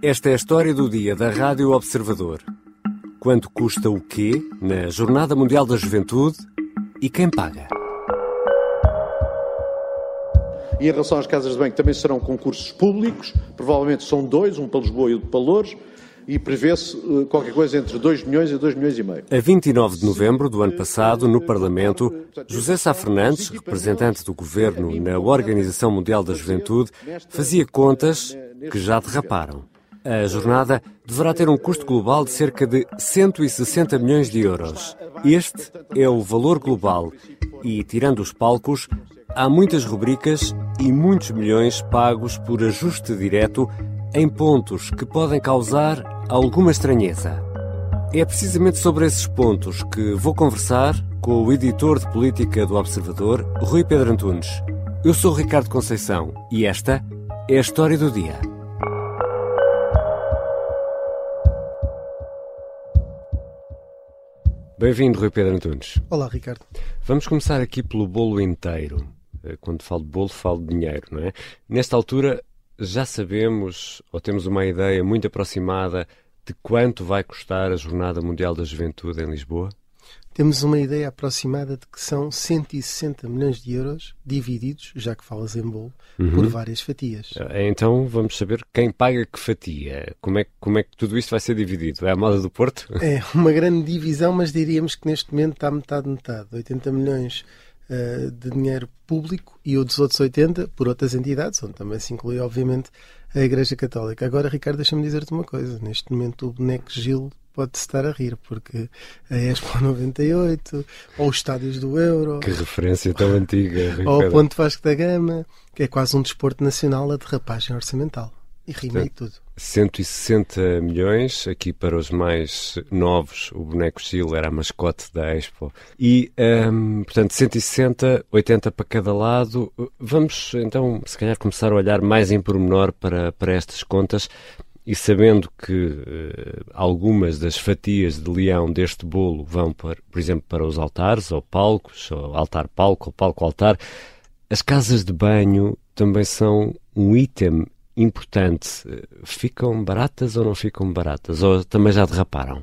Esta é a história do dia da Rádio Observador. Quanto custa o quê na Jornada Mundial da Juventude e quem paga? E em relação às casas de banho, também serão concursos públicos, provavelmente são dois, um para Lisboa e outro para Louros, e prevê-se eh, qualquer coisa entre 2 milhões e 2 milhões e meio. A 29 de novembro do ano passado, no Parlamento, José Sá Fernandes, representante do governo na Organização Mundial da Juventude, fazia contas que já derraparam. A jornada deverá ter um custo global de cerca de 160 milhões de euros. Este é o valor global e, tirando os palcos, há muitas rubricas e muitos milhões pagos por ajuste direto em pontos que podem causar alguma estranheza. É precisamente sobre esses pontos que vou conversar com o editor de política do Observador, Rui Pedro Antunes. Eu sou Ricardo Conceição e esta é a história do dia. Bem-vindo, Rui Pedro Antunes. Olá, Ricardo. Vamos começar aqui pelo bolo inteiro. Eh, quando falo de bolo, falo de dinheiro, não é? Nesta altura, já sabemos ou temos uma ideia muito aproximada de quanto vai custar a Jornada Mundial da Juventude em Lisboa? Temos uma ideia aproximada de que são 160 milhões de euros divididos, já que falas em bolo, uhum. por várias fatias. Eh, então vamos saber quem paga que fatia. Como é, como é que tudo isto vai ser dividido? É a moda do Porto? É uma grande divisão, mas diríamos que neste momento está metade-metade. 80 milhões uh, de dinheiro público e o dos outros 80 por outras entidades, onde também se inclui, obviamente, a Igreja Católica. Agora, Ricardo, deixa-me dizer-te uma coisa. Neste momento, o boneco Gil pode-se estar a rir, porque a Expo 98, ou os estádios do Euro... Que referência tão antiga. Ou o Ponto Vasco da Gama, que é quase um desporto nacional a derrapagem orçamental. E rima e tudo. 160 milhões, aqui para os mais novos, o boneco Gil era a mascote da Expo. E, um, portanto, 160, 80 para cada lado. Vamos, então, se calhar começar a olhar mais em pormenor para, para estas contas e sabendo que uh, algumas das fatias de leão deste bolo vão, para, por exemplo, para os altares, ou palcos, ou altar-palco, ou palco-altar, as casas de banho também são um item importante, ficam baratas ou não ficam baratas? Ou também já derraparam?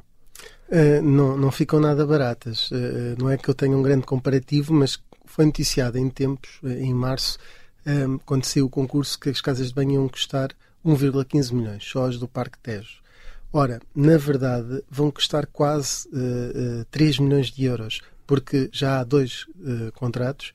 Uh, não, não ficam nada baratas. Uh, não é que eu tenha um grande comparativo, mas foi noticiado em tempos, em março, um, quando saiu o concurso, que as casas de banho iam custar 1,15 milhões, só as do Parque Tejo. Ora, na verdade, vão custar quase uh, uh, 3 milhões de euros, porque já há dois uh, contratos,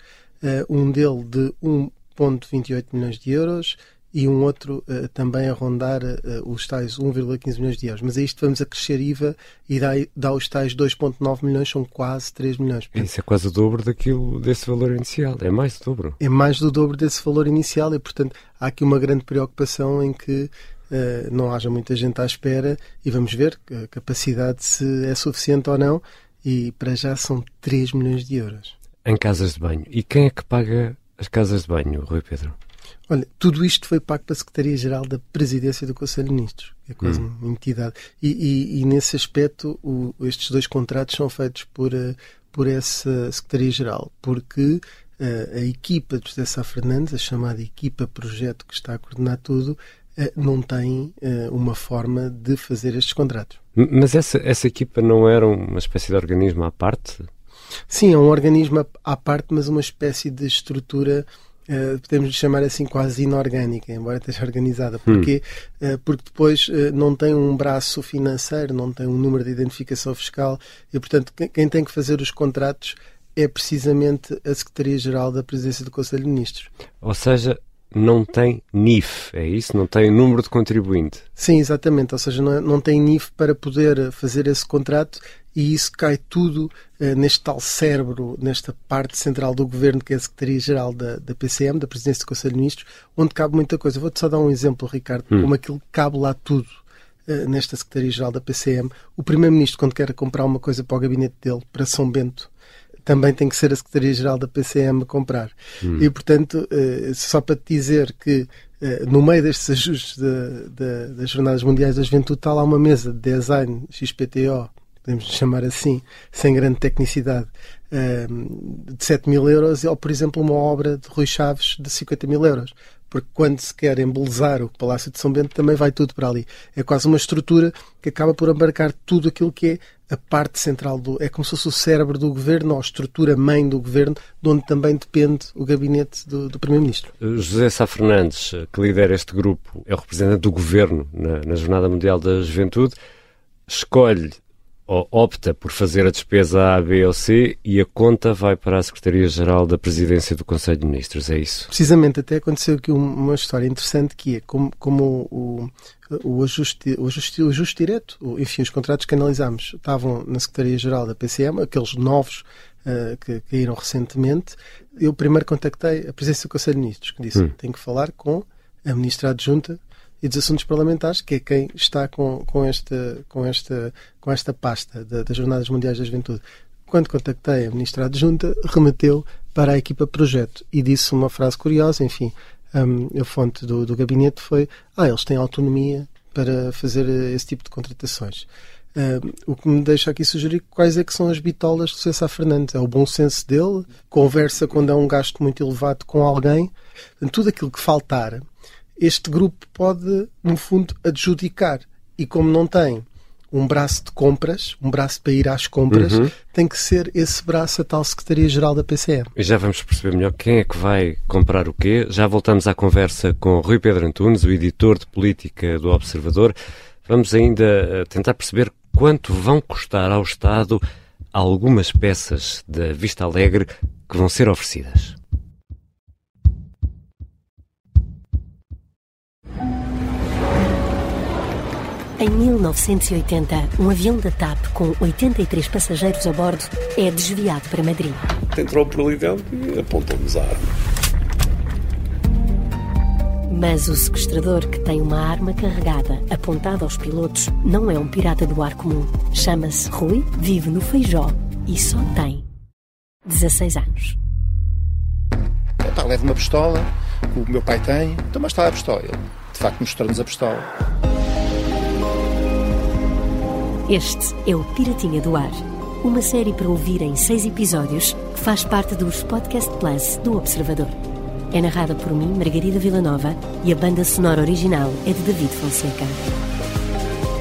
um dele de 1,28 milhões de euros e um outro uh, também a rondar uh, os tais 1,15 milhões de euros. Mas a isto vamos acrescer IVA e dá, dá os tais 2,9 milhões, são quase 3 milhões. Isso é quase o dobro daquilo, desse valor inicial, é mais do dobro. É mais do dobro desse valor inicial e, portanto, há aqui uma grande preocupação em que uh, não haja muita gente à espera e vamos ver a capacidade se é suficiente ou não e para já são 3 milhões de euros. Em casas de banho. E quem é que paga as casas de banho, Rui Pedro? Olha, tudo isto foi pago pela Secretaria-Geral da Presidência do Conselho de Ministros, é quase hum. uma entidade. E, e, e nesse aspecto, o, estes dois contratos são feitos por, uh, por essa Secretaria-Geral, porque uh, a equipa de José Sá Fernandes, a chamada equipa projeto que está a coordenar tudo, uh, não tem uma forma de fazer estes contratos. Mas essa, essa equipa não era uma espécie de organismo à parte? Sim, é um organismo à parte, mas uma espécie de estrutura Uh, podemos chamar assim quase inorgânica, embora esteja organizada. Porquê? Hum. Uh, porque depois uh, não tem um braço financeiro, não tem um número de identificação fiscal e, portanto, quem tem que fazer os contratos é precisamente a Secretaria-Geral da Presidência do Conselho de Ministros. Ou seja, não tem NIF, é isso? Não tem número de contribuinte? Sim, exatamente. Ou seja, não, não tem NIF para poder fazer esse contrato e isso cai tudo uh, neste tal cérebro, nesta parte central do governo, que é a Secretaria-Geral da, da PCM, da Presidência do Conselho de Ministros, onde cabe muita coisa. Vou-te só dar um exemplo, Ricardo, hum. como aquilo cabe lá tudo uh, nesta Secretaria-Geral da PCM. O Primeiro-Ministro, quando quer comprar uma coisa para o gabinete dele, para São Bento, também tem que ser a Secretaria-Geral da PCM a comprar. Hum. E, portanto, uh, só para te dizer que no meio destes ajustes de, de, das Jornadas Mundiais da Juventude está lá uma mesa de design XPTO podemos chamar assim, sem grande tecnicidade, de 7 mil euros, ou, por exemplo, uma obra de Rui Chaves de 50 mil euros. Porque quando se quer embelezar o Palácio de São Bento também vai tudo para ali. É quase uma estrutura que acaba por abarcar tudo aquilo que é a parte central do. É como se fosse o cérebro do governo, ou a estrutura mãe do governo, de onde também depende o gabinete do, do Primeiro-Ministro. José Sá Fernandes, que lidera este grupo, é o representante do governo na, na Jornada Mundial da Juventude, escolhe opta por fazer a despesa A, B ou C e a conta vai para a Secretaria-Geral da Presidência do Conselho de Ministros, é isso? Precisamente, até aconteceu aqui uma história interessante que é como, como o, o, ajuste, o, ajuste, o ajuste direto, enfim, os contratos que analisámos estavam na Secretaria-Geral da PCM, aqueles novos uh, que caíram recentemente. Eu primeiro contactei a Presidência do Conselho de Ministros, que disse: hum. tenho que falar com a Ministra Adjunta e dos Assuntos Parlamentares, que é quem está com, com, esta, com, esta, com esta pasta das Jornadas Mundiais da Juventude. Quando contactei a Ministra Adjunta, remeteu para a equipa projeto e disse uma frase curiosa, enfim, um, a fonte do, do gabinete foi ah, eles têm autonomia para fazer esse tipo de contratações. Um, o que me deixa aqui sugerir quais é que são as bitolas do César Fernandes. É o bom senso dele, conversa quando há um gasto muito elevado com alguém. Tudo aquilo que faltar este grupo pode, no fundo, adjudicar. E como não tem um braço de compras, um braço para ir às compras, uhum. tem que ser esse braço a tal Secretaria-Geral da PCM. E já vamos perceber melhor quem é que vai comprar o quê. Já voltamos à conversa com Rui Pedro Antunes, o editor de política do Observador. Vamos ainda eh, tentar perceber quanto vão custar ao Estado algumas peças da Vista Alegre que vão ser oferecidas. Em 1980, um avião da TAP com 83 passageiros a bordo é desviado para Madrid. Entrou por ali dentro e apontou-nos a arma. Mas o sequestrador, que tem uma arma carregada apontada aos pilotos, não é um pirata do ar comum. Chama-se Rui, vive no Feijó e só tem 16 anos. Epá, leva uma pistola, que o meu pai tem, então mas está a pistola. Ele, de facto, mostrou-nos a pistola. Este é o Piratinha do Ar, uma série para ouvir em seis episódios que faz parte dos Podcast Plus do Observador. É narrada por mim, Margarida Villanova, e a banda sonora original é de David Fonseca.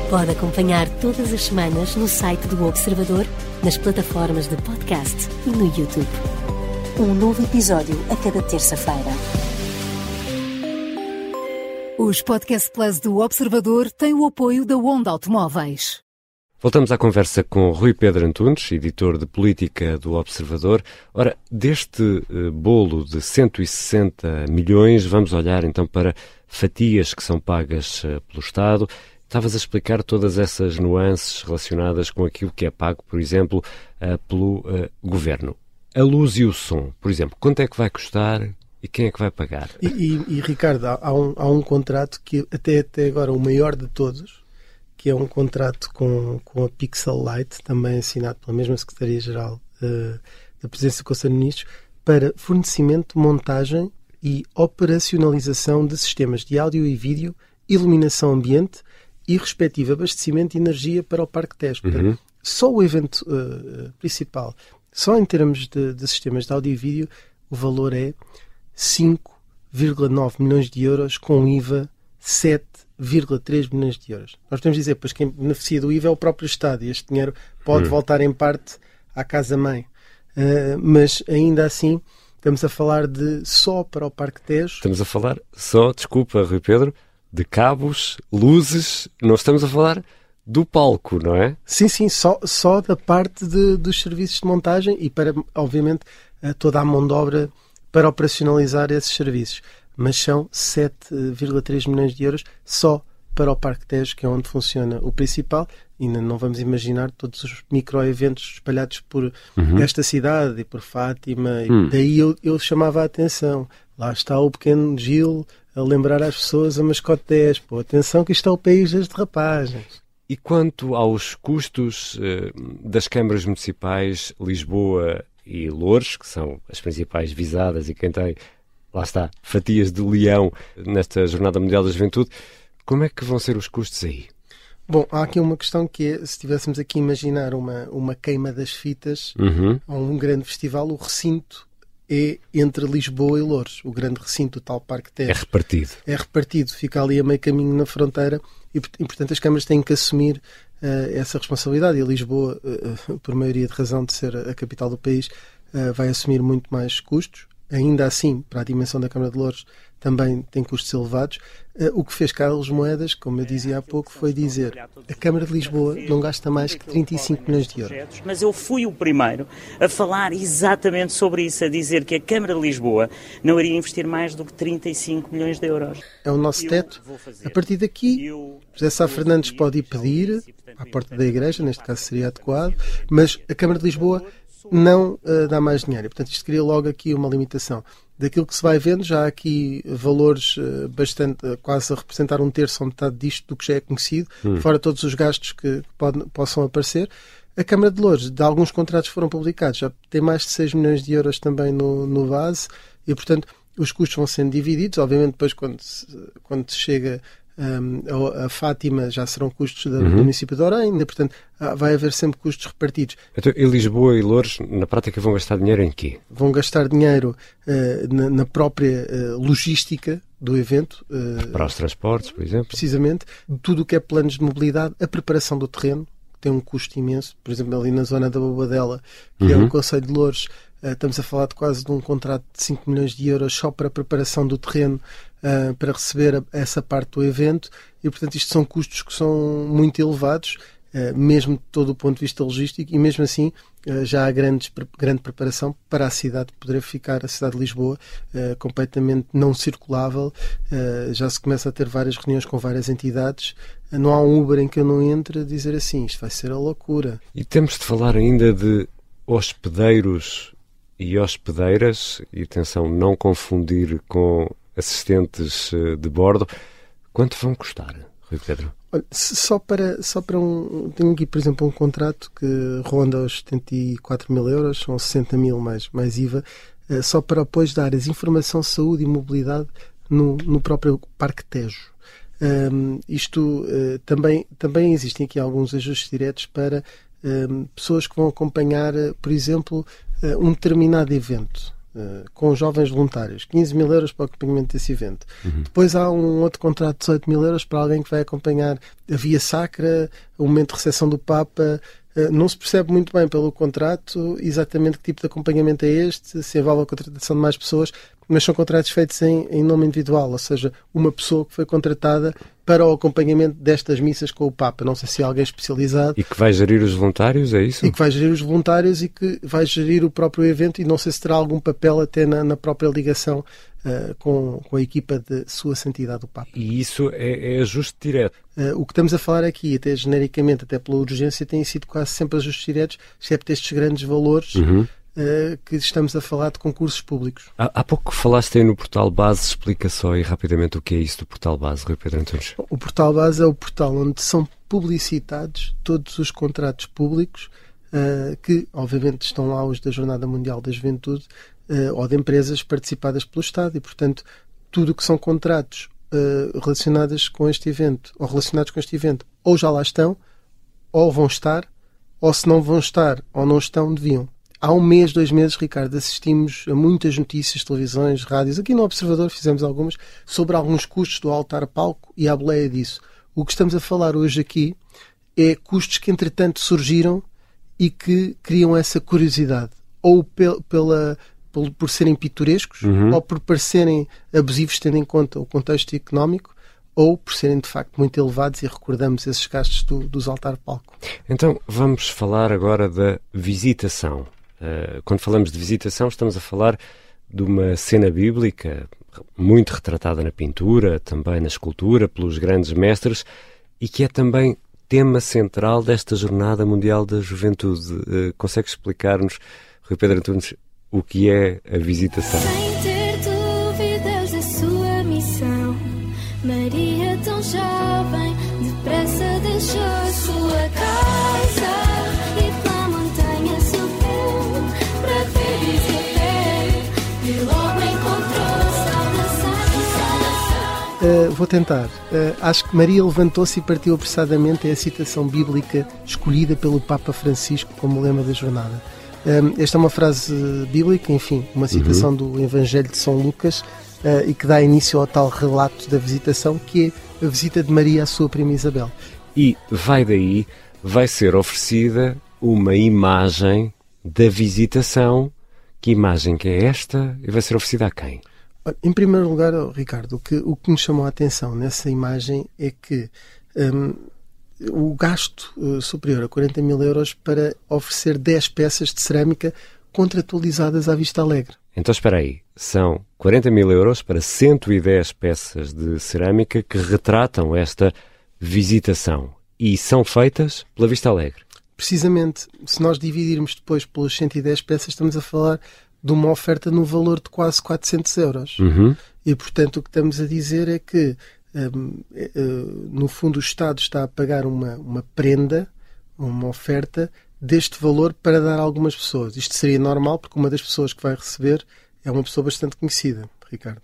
Pode acompanhar todas as semanas no site do Observador, nas plataformas de podcast e no YouTube. Um novo episódio a cada terça-feira. Os Podcast Plus do Observador têm o apoio da Onda Automóveis. Voltamos à conversa com Rui Pedro Antunes, editor de política do Observador. Ora, deste uh, bolo de 160 milhões, vamos olhar então para fatias que são pagas uh, pelo Estado. Estavas a explicar todas essas nuances relacionadas com aquilo que é pago, por exemplo, uh, pelo governo. A luz e o som, por exemplo, quanto é que vai custar e quem é que vai pagar? E, e, e Ricardo, há um, há um contrato que até, até agora o maior de todos, que é um contrato com, com a Pixel Light, também assinado pela mesma Secretaria-Geral uh, da Presidência do Conselho de Ministros, para fornecimento, montagem e operacionalização de sistemas de áudio e vídeo, iluminação ambiente e respectivo abastecimento de energia para o Parque Tejo. Uhum. Só o evento uh, principal, só em termos de, de sistemas de áudio e vídeo, o valor é 5,9 milhões de euros com IVA 7 1,3 milhões de euros. Nós podemos dizer, pois quem beneficia do IVA é o próprio Estado e este dinheiro pode hum. voltar em parte à casa-mãe. Uh, mas ainda assim, estamos a falar de só para o Parque Tejo. Estamos a falar só, desculpa, Rui Pedro, de cabos, luzes, não estamos a falar do palco, não é? Sim, sim, só, só da parte de, dos serviços de montagem e para, obviamente, toda a mão de obra para operacionalizar esses serviços mas são 7,3 milhões de euros só para o Parque Tejo, que é onde funciona o principal. Ainda não vamos imaginar todos os micro-eventos espalhados por uhum. esta cidade e por Fátima. E hum. Daí eu, eu chamava a atenção. Lá está o pequeno Gil a lembrar às pessoas a mascote 10. Pô, atenção que isto é o país das derrapagens. E quanto aos custos eh, das câmaras municipais, Lisboa e Louros, que são as principais visadas e quem tem lá está, fatias de leão nesta Jornada Mundial da Juventude. Como é que vão ser os custos aí? Bom, há aqui uma questão que é, se estivéssemos aqui a imaginar uma, uma queima das fitas uhum. a um grande festival, o recinto é entre Lisboa e Louros, o grande recinto, o tal Parque Tejo. É repartido. É repartido, fica ali a meio caminho na fronteira e, e portanto, as câmaras têm que assumir uh, essa responsabilidade. E Lisboa, uh, por maioria de razão de ser a capital do país, uh, vai assumir muito mais custos. Ainda assim, para a dimensão da Câmara de Louros, também tem custos elevados. Eh, o que fez Carlos Moedas, como eu dizia há pouco, foi dizer a Câmara de Lisboa não gasta mais que 35 milhões de euros. Mas eu fui o primeiro a falar exatamente sobre isso, a dizer que a Câmara de Lisboa não iria investir mais do que 35 milhões de euros. É o nosso teto. A partir daqui, José Sá Fernandes pode ir pedir à porta da Igreja, neste caso seria adequado, mas a Câmara de Lisboa não uh, dá mais dinheiro. Portanto, isto cria logo aqui uma limitação daquilo que se vai vendo, já há aqui valores uh, bastante, uh, quase a representar um terço ou metade disto do que já é conhecido, hum. fora todos os gastos que, pode, possam aparecer. A Câmara de Lourdes, de alguns contratos foram publicados, já tem mais de 6 milhões de euros também no, no base e, portanto, os custos vão sendo divididos. Obviamente, depois, quando se, quando se chega um, a, Fátima já serão custos uhum. do município de Orem, portanto vai haver sempre custos repartidos. Então, e Lisboa e Louros, na prática, vão gastar dinheiro em quê? Vão gastar dinheiro uh, na, na, própria uh, logística do evento. Uh, Para os transportes, por exemplo? Precisamente. Tudo o que é planos de mobilidade, a preparação do terreno, tem um custo imenso. Por exemplo, ali na zona da Bobadela, que uhum. é o Conselho de Louros, estamos a falar de quase de um contrato de 5 milhões de euros só para a preparação do terreno uh, para receber essa parte do evento e, portanto, isto são custos que são muito elevados, uh, mesmo de todo o ponto de vista logístico, e mesmo assim já há grandes, grande preparação para a cidade poder ficar, a cidade de Lisboa, completamente não circulável. já se começa a ter várias reuniões com várias entidades. não há um Uber em que eu não entre a dizer assim, isto vai ser a loucura. E temos de falar ainda de hospedeiros e hospedeiras, e atenção, não confundir com assistentes eh, de bordo. Quanto vão custar, Rui Pedro? Olha, só para, só para um. Tenho aqui, por exemplo, um contrato que ronda os 74 mil euros, são 60 mil mais, mais IVA, eh, só para apoios de áreas informação, saúde e mobilidade no, no próprio Parque Tejo. Um, isto uh, também, também existem aqui alguns ajustes diretos para um, pessoas que vão acompanhar, por exemplo, um determinado evento. Eh, com jovens voluntários, 15 mil euros para o acompanhamento desse evento. Uhum. Depois há um outro contrato de 18 mil euros para alguém que vai acompanhar a Via Sacra, o momento de recepção do Papa. Uh, não se percebe muito bem pelo contrato exatamente que tipo de acompanhamento é este, se envolve a contratação de mais pessoas, mas são contratos feitos em, em nome individual, ou seja, uma pessoa que foi contratada para o acompanhamento destas missas com o Papa. Não sei se é alguém especializado. E que vai gerir os voluntários, é isso? E que vai gerir os voluntários e que vai gerir o próprio evento e não sei se terá algum papel até na, na própria ligação uh, com, com a equipa de Sua Santidade o Papa. E isso é, é ajuste direto? Uh, o que estamos a falar aqui, até genericamente, até pela urgência, tem sido quase sempre ajustes diretos, excepto estes grandes valores. Uhum uh, que estamos a falar de concursos públicos. Há, há, pouco falaste aí no Portal Base, explica só aí rapidamente o que é isso do Portal Base, Rui Pedro Antunes. O Portal Base é o portal onde são publicitados todos os contratos públicos uh, que, obviamente, estão lá os da Jornada Mundial da Juventude uh, ou de empresas participadas pelo Estado e, portanto, tudo o que são contratos relacionados com este evento ou relacionados com este evento ou já lá estão ou vão estar ou se não vão estar ou não estão, deviam. Há um mês, dois meses, Ricardo, assistimos a muitas notícias, televisões, rádios. Aqui no Observador fizemos algumas sobre alguns custos do altar-palco e a boleia disso. O que estamos a falar hoje aqui é custos que, entretanto, surgiram e que criam essa curiosidade. Ou pela, pela por serem pitorescos, uhum. ou por parecerem abusivos, tendo em conta o contexto económico, ou por serem de facto muito elevados e recordamos esses gastos do, dos altar-palco. Então vamos falar agora da visitação. Eh, quando falamos de visitação, estamos a falar de uma cena bíblica muito retratada na pintura, também na escultura, pelos grandes mestres, e que é também tema central desta Jornada Mundial da Juventude. Uh, consegue explicar-nos, Rui Pedro Antunes, o que é a visitação? Vou tentar. Uh, acho que Maria levantou-se e partiu apressadamente é a citação bíblica escolhida pelo Papa Francisco como lema da jornada. Um, esta é uma frase bíblica, enfim, uma citação uhum. do Evangelho de São Lucas uh, e que dá início ao tal relato da visitação, que é a visita de Maria à sua prima Isabel. E vai daí, vai ser oferecida uma imagem da visitação. Que imagem que é esta e vai ser oferecida a quem? Em primeiro lugar, Ricardo, o que, o que me chamou a atenção nessa imagem é que um, o gasto uh, superior a 40 mil euros para oferecer 10 peças de cerâmica contratualizadas à vista alegre. Então espera aí, são 40 mil euros para 110 peças de cerâmica que retratam esta visitação e são feitas pela Vista Alegre. Precisamente, se nós dividirmos depois pelas 110 peças, estamos a falar de uma oferta no valor de quase 400 euros. Uhum. E, portanto, o que estamos a dizer é que, um, uh, no fundo, o Estado está a pagar uma, uma prenda, uma oferta deste valor para dar a algumas pessoas. Isto seria normal, porque uma das pessoas que vai receber é uma pessoa bastante conhecida, Ricardo.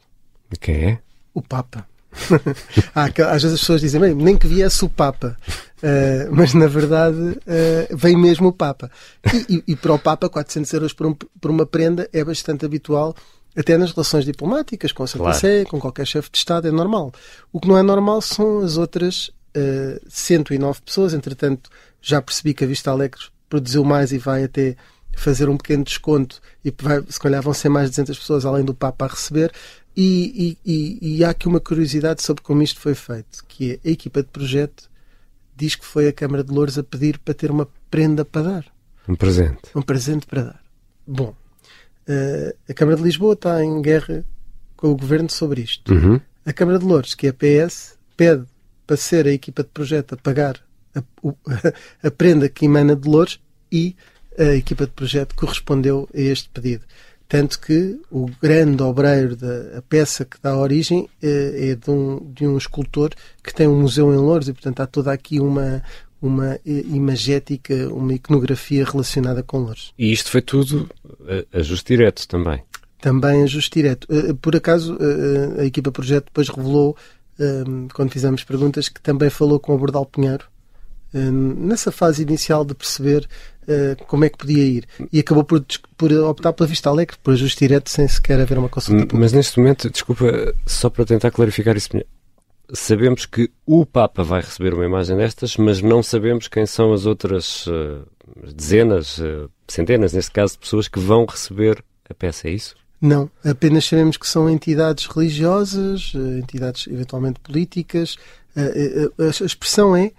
Quem é? O Papa. às vezes as pessoas dizem, bem, nem que viesse o Papa, uh, mas na verdade uh, vem mesmo o Papa. E, e, e, para o Papa, 400 euros por, um, por, uma prenda é bastante habitual, até nas relações diplomáticas, com a Santa claro. Sé, com qualquer chefe de Estado, é normal. O que não é normal são as outras uh, eh, 109 pessoas, entretanto já percebi que a Vista Alegre produziu mais e vai até fazer um pequeno desconto e vai, se calhar vão ser mais de 200 pessoas além do Papa a receber. E, e, e, há aqui uma curiosidade sobre como isto foi feito, que é a equipa de projeto diz que foi a Câmara de Louros a pedir para ter uma prenda para dar. Um presente. Um presente para dar. Bom, uh, a Câmara de Lisboa está em guerra com o Governo sobre isto. Uhum. A Câmara de Louros, que é a PS, pede para ser a equipa de projeto a pagar a, a, a prenda que emana de Louros e a equipa de projeto correspondeu a este pedido. Tanto que o grande obreiro da peça que dá origem é, é de, um, de um escultor que tem um museu em Louros e, portanto, há toda aqui uma, uma eh, imagética, uma iconografia relacionada com Louros. E isto foi tudo a justo direto também? Também a justo direto. Eh, por acaso, a equipa projeto depois revelou, quando fizemos perguntas, que também falou com o Bordal Pinheiro, nessa fase inicial de perceber uh, como é que podia ir. E acabou por, por optar pela Vista Alegre, por ajuste direto, sem sequer haver uma consulta pública. Mas neste momento, desculpa, só para tentar clarificar isso, sabemos que o Papa vai receber uma imagem destas, mas não sabemos quem são as outras uh, dezenas, uh, centenas, neste caso, de pessoas que vão receber a peça, é isso? Não, apenas sabemos que são entidades religiosas, entidades eventualmente políticas. A expressão é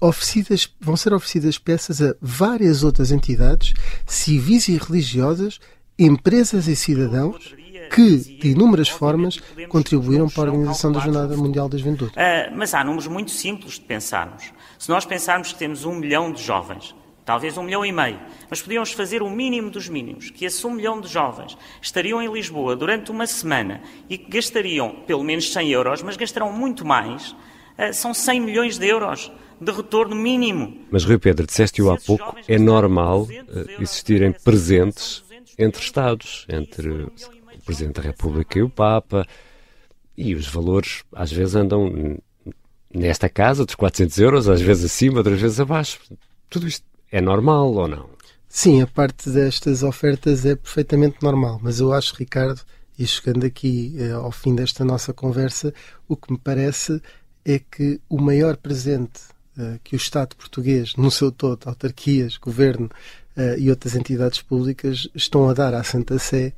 oferecidas, vão ser oferecidas peças a várias outras entidades civis e religiosas, empresas e cidadãos que, de inúmeras formas, contribuíram para a organização da Jornada Mundial da Juventude. Uh, mas há números muito simples de pensarmos. Se nós pensarmos que temos um milhão de jovens, talvez um milhão e meio, mas podíamos fazer o mínimo dos mínimos, que esse um milhão de jovens estariam em Lisboa durante uma semana e gastariam pelo menos 100 euros, mas gastarão muito mais, uh, são 100 milhões de euros de retorno mínimo. Mas, Rui Pedro, disseste-o há pouco, é normal eh, existirem presentes entre Estados, entre o Presidente da República e o Papa, e os valores às vezes andam nesta casa dos 400 euros, às vezes acima, outras vezes abaixo. Tudo isto é normal ou não? Sim, a parte destas ofertas é perfeitamente normal, mas eu acho, Ricardo, e chegando aqui eh, ao fim desta nossa conversa, o que me parece é que o maior presente eh, que o Estado português, no seu todo, autarquias, governo uh, e outras entidades públicas, estão a dar à Santa Sé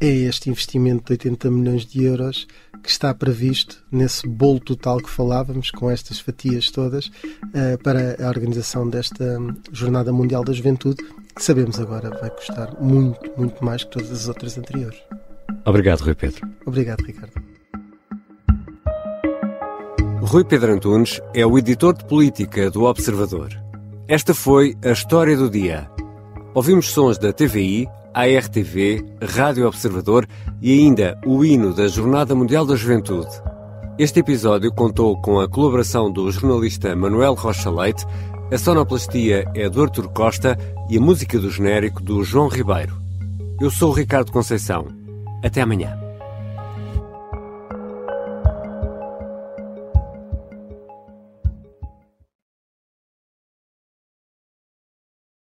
é este investimento de 80 milhões de euros que está previsto nesse bolo total que falávamos, com estas fatias todas, uh, para a organização desta Jornada Mundial da Juventude, que sabemos agora vai custar muito, muito mais que todas as outras anteriores. Obrigado, Rui Pedro. Obrigado, Ricardo. Rui Pedro Antunes é o editor de política do Observador. Esta foi a história do dia. Ouvimos sons da TVI, ARTV, Rádio Observador e ainda o hino da Jornada Mundial da Juventude. Este episódio contou com a colaboração do jornalista Manuel Rocha Leite, a sonoplastia é do Artur Costa e a música do genérico do João Ribeiro. Eu sou o Ricardo Conceição. Até amanhã.